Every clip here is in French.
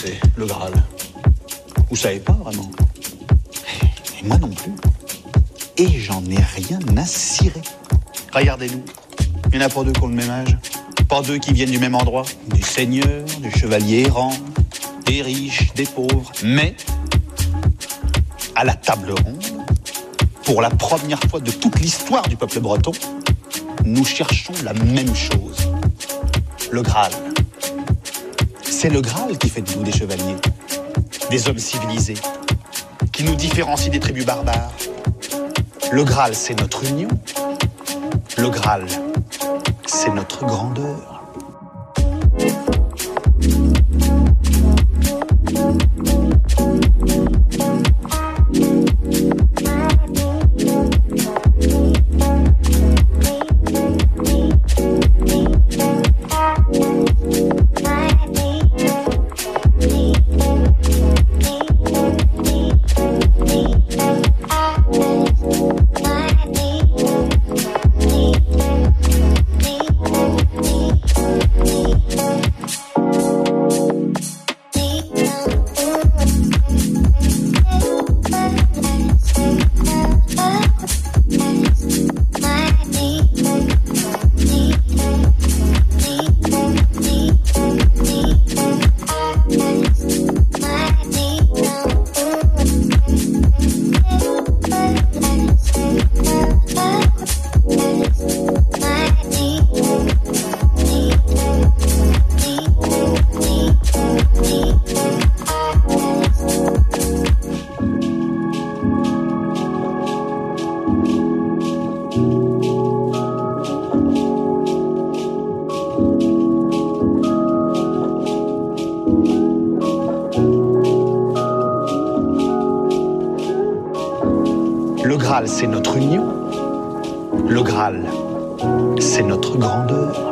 c'est, le Graal Vous savez pas vraiment Et moi non plus. Et j'en ai rien à cirer. Regardez-nous. Il n'y en a pas deux qui ont le même âge. Pas deux qui viennent du même endroit. Des seigneurs, des chevaliers errants, des riches, des pauvres. Mais, à la table ronde, pour la première fois de toute l'histoire du peuple breton, nous cherchons la même chose. Le Graal. C'est le Graal qui fait de nous des chevaliers, des hommes civilisés, qui nous différencie des tribus barbares. Le Graal, c'est notre union. Le Graal, c'est notre grandeur. C'est notre union. Le Graal, c'est notre grandeur.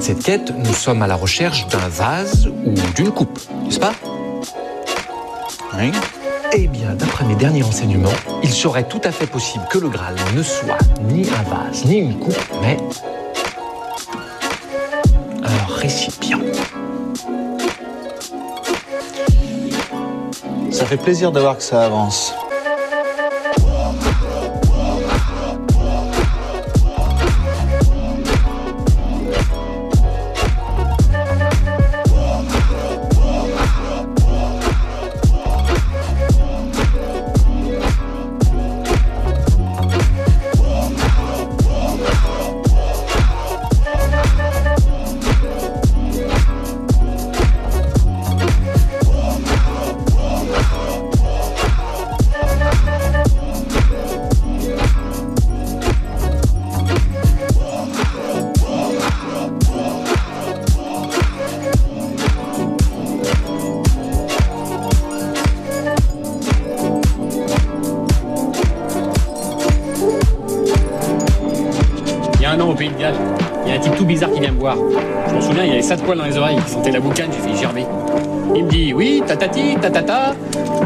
Cette quête, nous sommes à la recherche d'un vase ou d'une coupe, n'est-ce pas? Oui. Eh bien, d'après mes derniers renseignements, il serait tout à fait possible que le Graal ne soit ni un vase, ni une coupe, mais un récipient. Ça fait plaisir de voir que ça avance.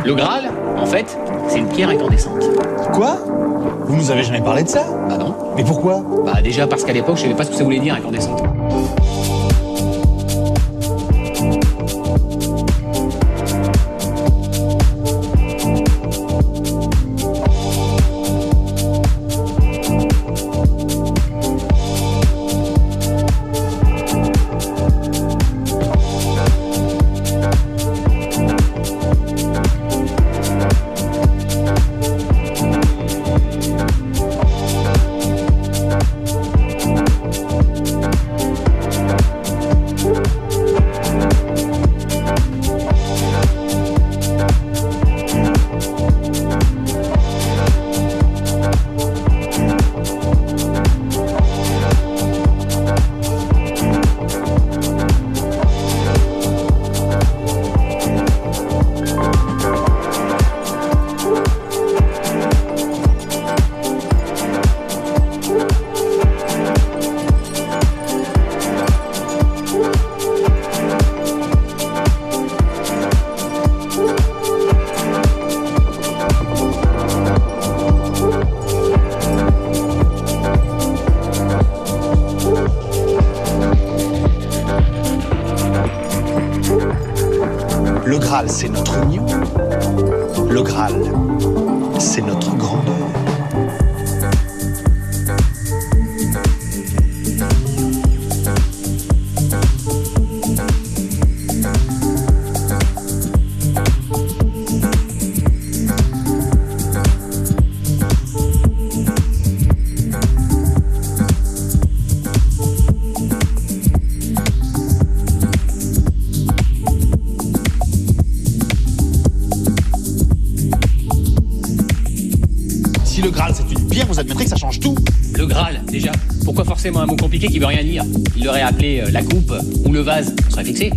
Le Graal, en fait, c'est une pierre incandescente. Quoi? Vous nous avez jamais parlé de ça? Bah non. Mais pourquoi? Bah déjà parce qu'à l'époque, je savais pas ce que ça voulait dire incandescente. Vous que ça change tout. Le Graal, déjà. Pourquoi forcément un mot compliqué qui veut rien dire? Il l'aurait appelé euh, la coupe ou le vase, on serait fixé.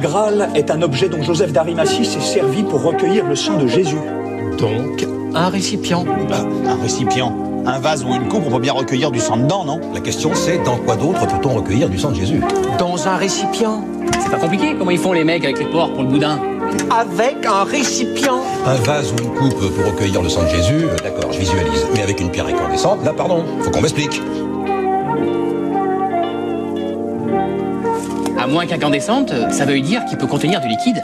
Graal est un objet dont Joseph d'Arimathie s'est servi pour recueillir le sang de Jésus. Donc, un récipient. Bah, un récipient. Un vase ou une coupe, on peut bien recueillir du sang dedans, non? La question c'est dans quoi d'autre peut-on recueillir du sang de Jésus? Dans un récipient. C'est pas compliqué, comment ils font les mecs avec les porcs pour le boudin? Avec un récipient. Un vase ou une coupe pour recueillir le sang de Jésus, euh, d'accord, je visualise. Mais avec une pierre incandescente, là pardon, faut qu'on m'explique. Moins qu'incandescente, ça veuille dire qu'il peut contenir du liquide.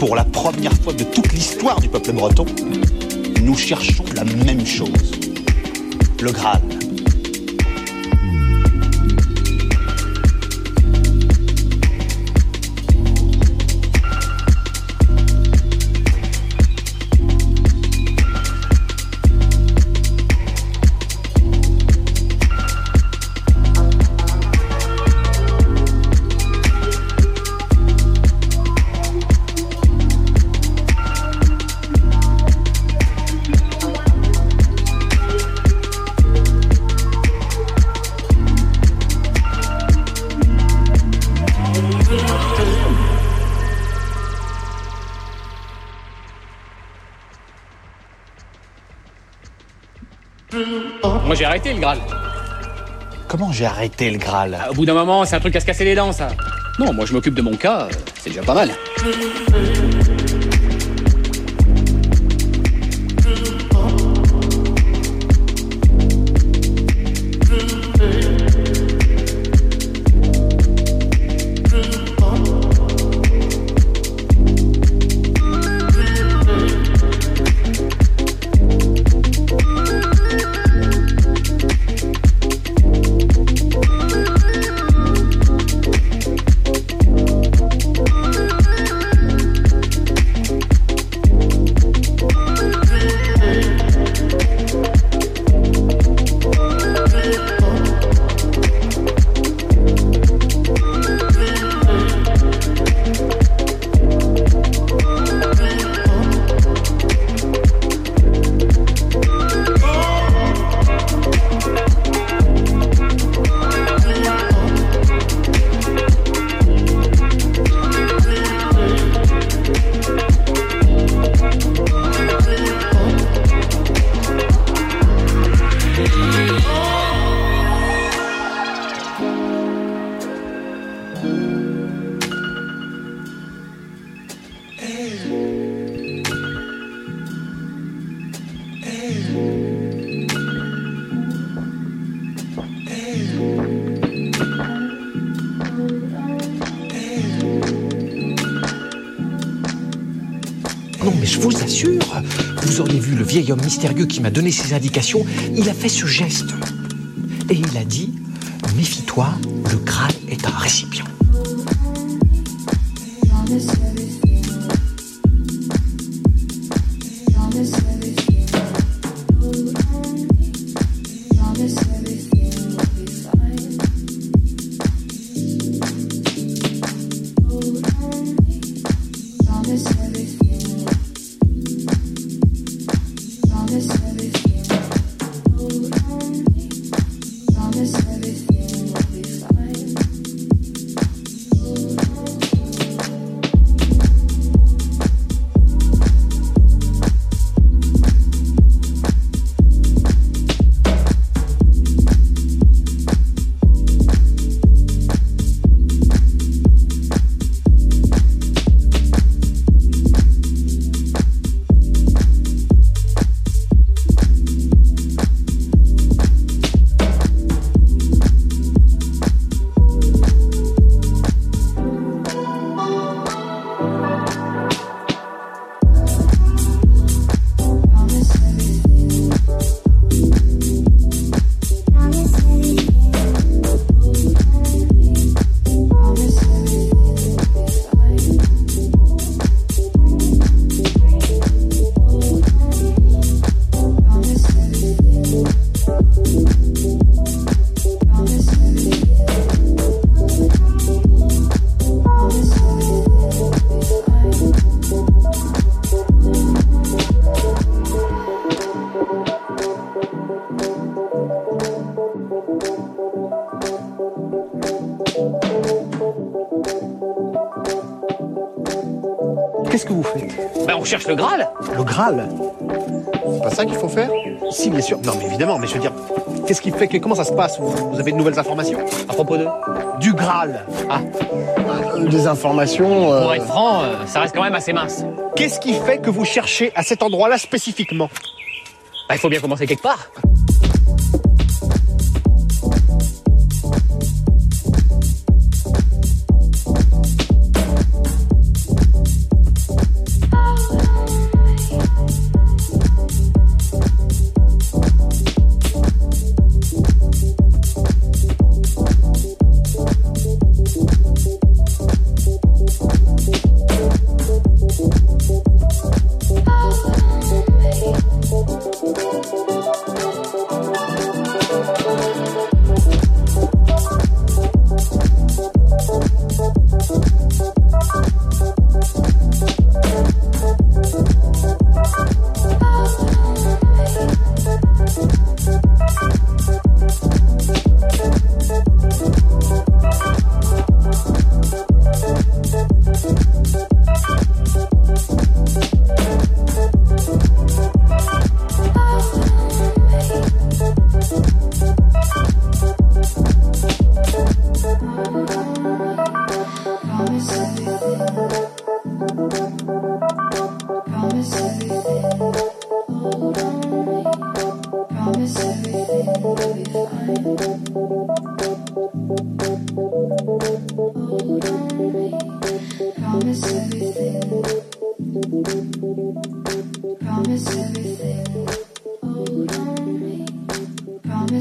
Pour la première fois de toute l'histoire du peuple breton, nous cherchons la même chose. Le Graal. Moi j'ai arrêté le Graal. Comment j'ai arrêté le Graal? Ah, Au bout d'un moment, c'est un truc à se casser les dents, ça. Non, moi je m'occupe de mon cas, c'est déjà pas mal. Mystérieux qui m'a donné ces indications. Il a fait ce geste. Et il a dit Méfie-toi, le Graal est un récipient. Qu'est-ce que vous faites Ben, on cherche le Graal. Le Graal C'est pas ça qu'il faut faire Si, bien sûr. Non, mais évidemment, mais je veux dire, qu'est-ce qui fait que comment ça se passe vous, vous avez de nouvelles informations À propos de. Du Graal. Euh, Des informations. euh, Pour être franc, euh, ça reste quand même assez mince. Qu'est-ce qui fait que vous cherchez à cet endroit-là spécifiquement Bah, il faut bien commencer quelque part.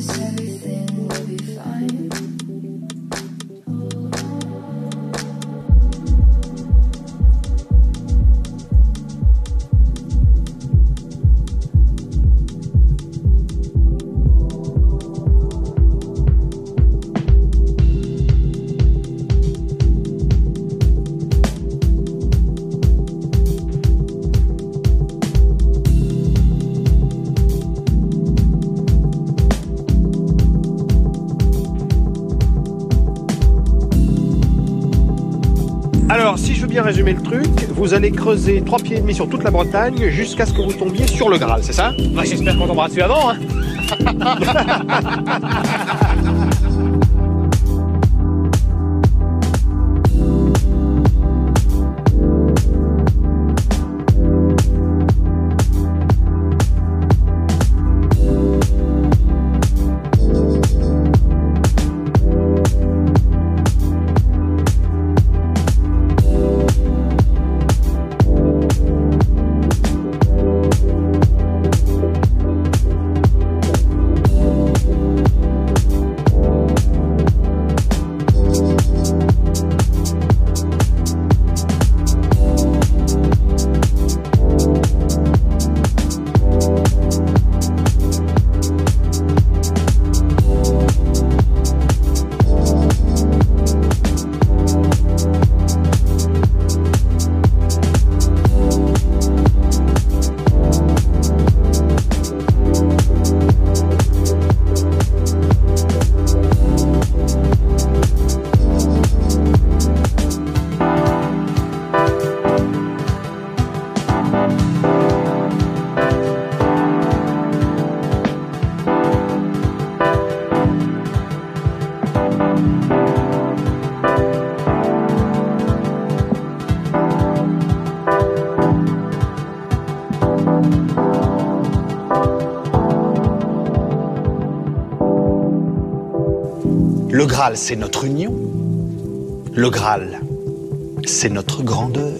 promises. Résumer le truc, vous allez creuser trois pieds et demi sur toute la Bretagne jusqu'à ce que vous tombiez sur le Graal, c'est ça? Bah, j'espère qu'on tombera dessus avant, hein. Graal, c'est notre union. Le Graal, c'est notre grandeur.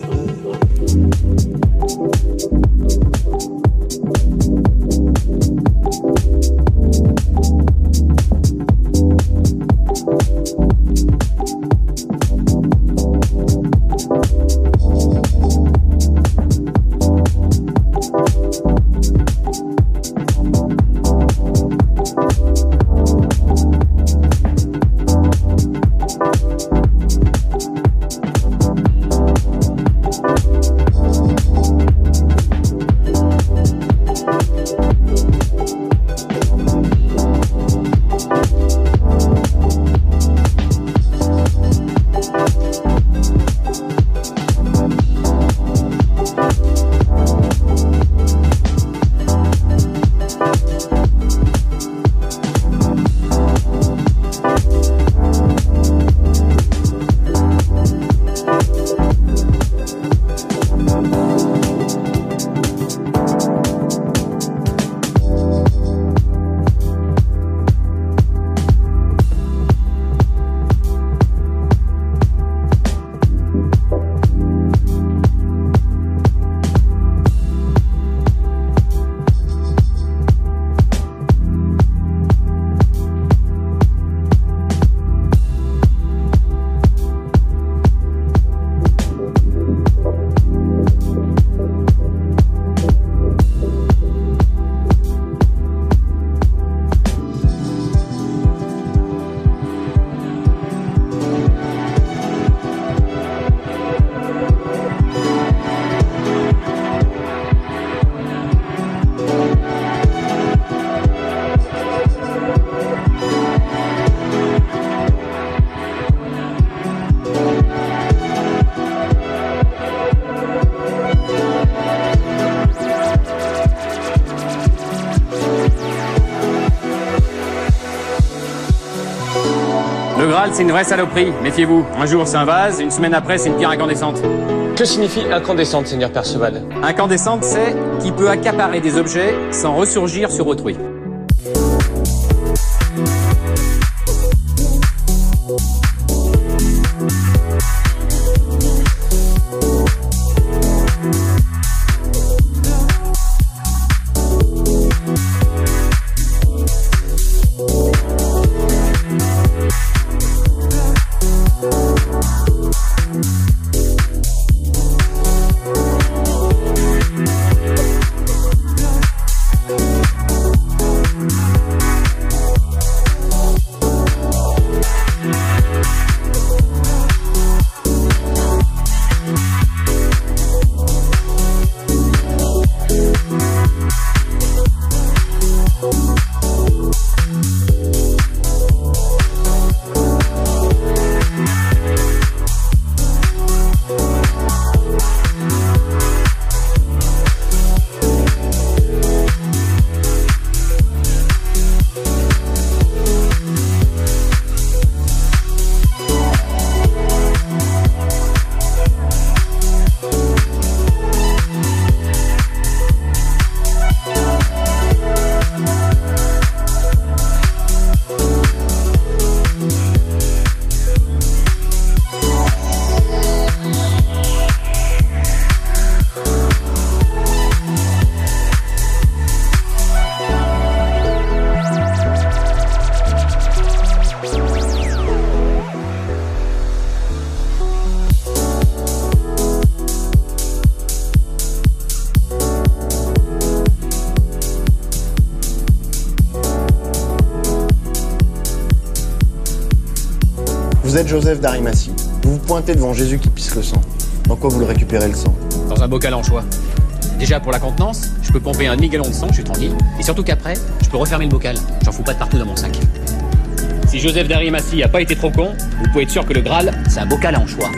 C'est une vraie saloperie. Méfiez-vous. Un jour, c'est un vase, une semaine après, c'est une pierre incandescente. Que signifie incandescente, Seigneur Perceval? Incandescente, c'est qui peut accaparer des objets sans ressurgir sur autrui. Vous êtes Joseph d'Arimathie. Vous vous pointez devant Jésus qui pisse le sang. Dans quoi vous le récupérez le sang? Dans un bocal en choix. Déjà, pour la contenance, je peux pomper un demi-gallon de sang, je suis tranquille. Et surtout qu'après, je peux refermer le bocal. J'en fous pas de partout dans mon sac. Si Joseph d'Arimathie a pas été trop con, vous pouvez être sûr que le Graal, c'est un bocal en choix.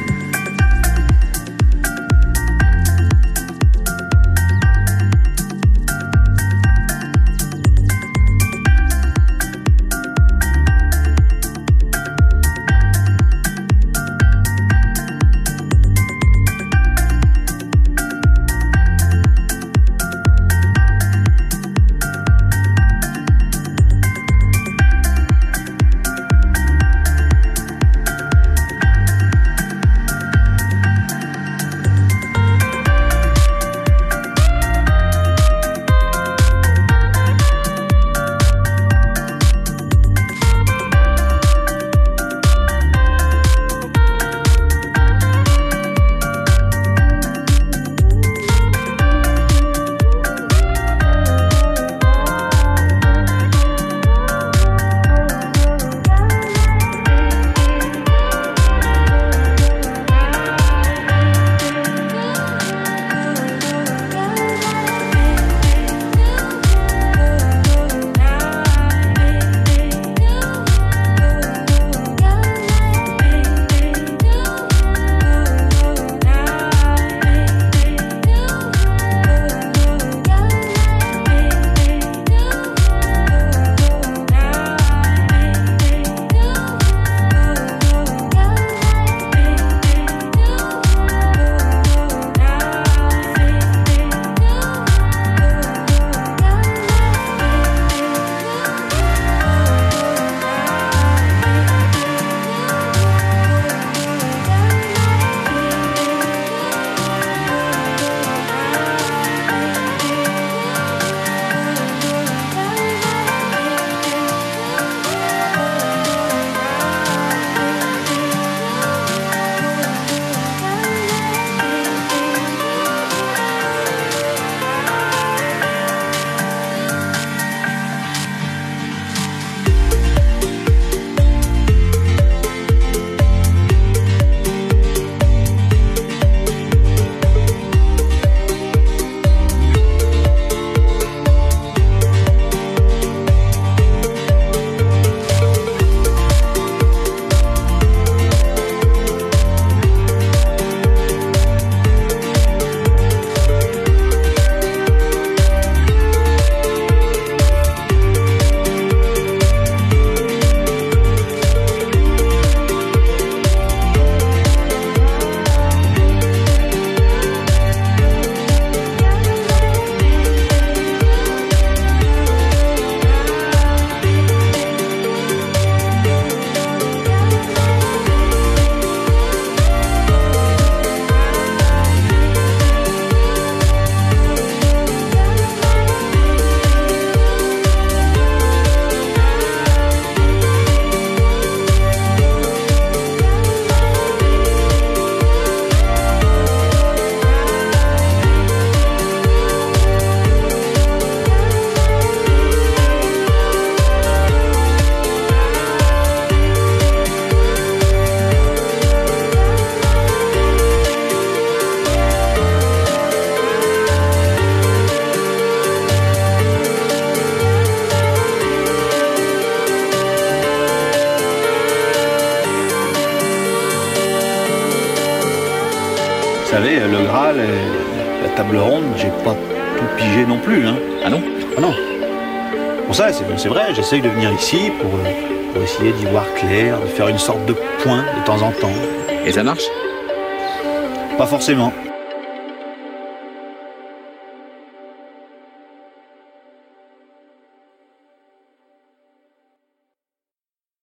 Le Graal, et la table ronde, j'ai pas tout pigé non plus. Hein. Ah non? Ah non. Pour ça, c'est vrai, j'essaye de venir ici pour, pour essayer d'y voir clair, de faire une sorte de point de temps en temps. Et ça marche? Pas forcément.